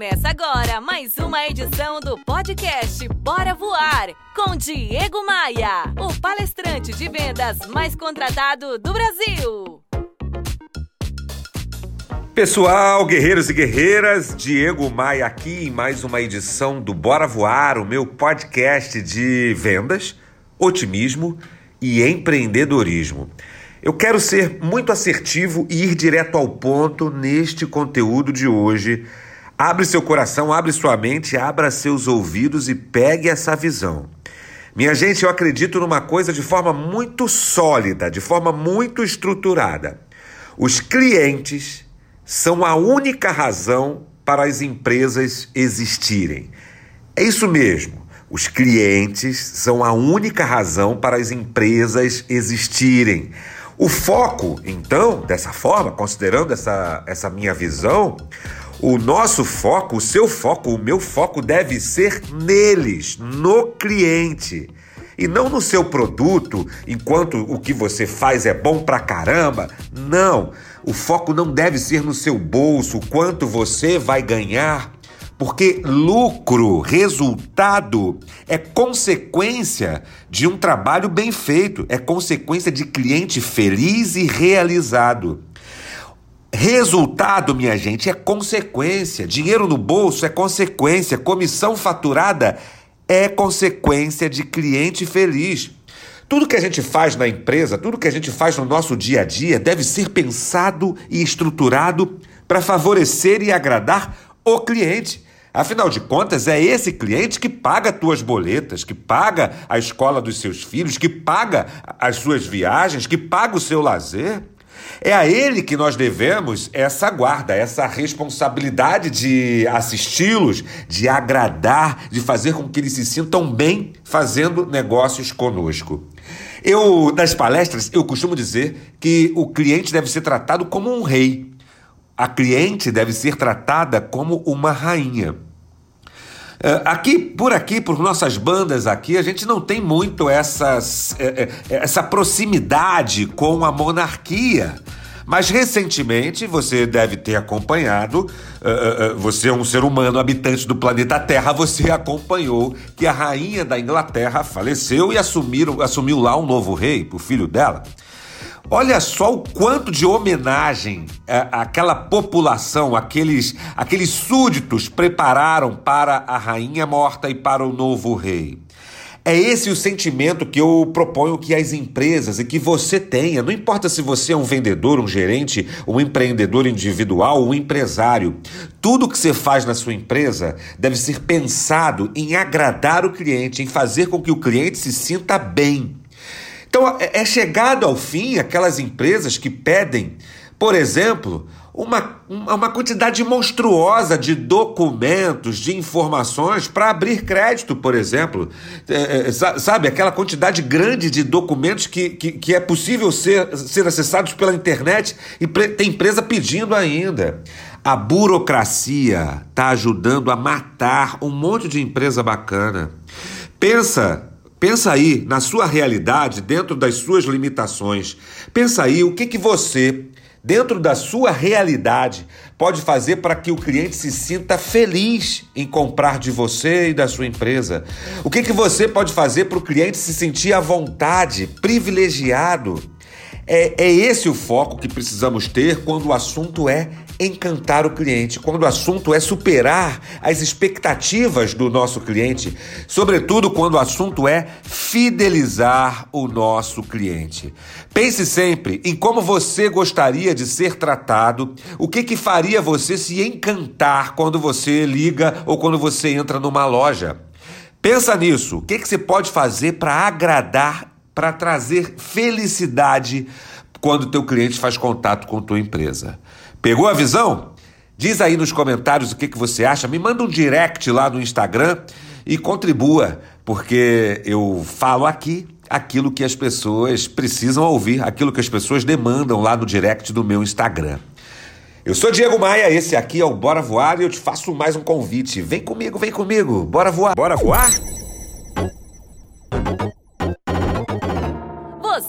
Começa agora mais uma edição do podcast Bora Voar com Diego Maia, o palestrante de vendas mais contratado do Brasil. Pessoal, guerreiros e guerreiras, Diego Maia aqui em mais uma edição do Bora Voar, o meu podcast de vendas, otimismo e empreendedorismo. Eu quero ser muito assertivo e ir direto ao ponto neste conteúdo de hoje. Abre seu coração, abre sua mente, abra seus ouvidos e pegue essa visão. Minha gente, eu acredito numa coisa de forma muito sólida, de forma muito estruturada. Os clientes são a única razão para as empresas existirem. É isso mesmo. Os clientes são a única razão para as empresas existirem. O foco, então, dessa forma, considerando essa, essa minha visão, o nosso foco, o seu foco, o meu foco deve ser neles, no cliente. E não no seu produto, enquanto o que você faz é bom pra caramba. Não, o foco não deve ser no seu bolso, o quanto você vai ganhar porque lucro, resultado, é consequência de um trabalho bem feito, é consequência de cliente feliz e realizado. Resultado, minha gente, é consequência. Dinheiro no bolso é consequência. Comissão faturada é consequência de cliente feliz. Tudo que a gente faz na empresa, tudo que a gente faz no nosso dia a dia deve ser pensado e estruturado para favorecer e agradar o cliente. Afinal de contas, é esse cliente que paga tuas boletas, que paga a escola dos seus filhos, que paga as suas viagens, que paga o seu lazer. É a ele que nós devemos essa guarda, essa responsabilidade de assisti-los, de agradar, de fazer com que eles se sintam bem fazendo negócios conosco. Eu, nas palestras, eu costumo dizer que o cliente deve ser tratado como um rei. A cliente deve ser tratada como uma rainha. É, aqui, por aqui, por nossas bandas aqui, a gente não tem muito essas, é, é, essa proximidade com a monarquia. Mas recentemente você deve ter acompanhado, você é um ser humano habitante do planeta Terra, você acompanhou que a rainha da Inglaterra faleceu e assumiram, assumiu lá um novo rei, o filho dela. Olha só o quanto de homenagem é, aquela população, aqueles, aqueles súditos prepararam para a rainha morta e para o novo rei. É esse o sentimento que eu proponho que as empresas e que você tenha. Não importa se você é um vendedor, um gerente, um empreendedor individual, um empresário. Tudo que você faz na sua empresa deve ser pensado em agradar o cliente, em fazer com que o cliente se sinta bem. Então, é, é chegado ao fim aquelas empresas que pedem, por exemplo, uma, uma quantidade monstruosa de documentos, de informações para abrir crédito, por exemplo. É, é sabe, aquela quantidade grande de documentos que, que, que, é possível ser, ser acessados pela internet e tem empresa pedindo ainda. A burocracia está ajudando a matar um monte de empresa bacana. Pensa Pensa aí na sua realidade, dentro das suas limitações. Pensa aí o que, que você, dentro da sua realidade, pode fazer para que o cliente se sinta feliz em comprar de você e da sua empresa. O que, que você pode fazer para o cliente se sentir à vontade, privilegiado. É, é esse o foco que precisamos ter quando o assunto é encantar o cliente, quando o assunto é superar as expectativas do nosso cliente, sobretudo quando o assunto é fidelizar o nosso cliente. Pense sempre em como você gostaria de ser tratado, o que que faria você se encantar quando você liga ou quando você entra numa loja. Pensa nisso. O que, que você pode fazer para agradar, para trazer felicidade quando o teu cliente faz contato com tua empresa? Pegou a visão? Diz aí nos comentários o que, que você acha. Me manda um direct lá no Instagram e contribua, porque eu falo aqui aquilo que as pessoas precisam ouvir, aquilo que as pessoas demandam lá no direct do meu Instagram. Eu sou Diego Maia, esse aqui é o Bora Voar e eu te faço mais um convite. Vem comigo, vem comigo. Bora voar. Bora voar?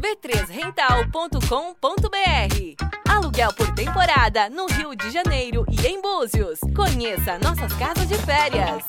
b3rental.com.br Aluguel por temporada no Rio de Janeiro e em Búzios. Conheça nossas casas de férias.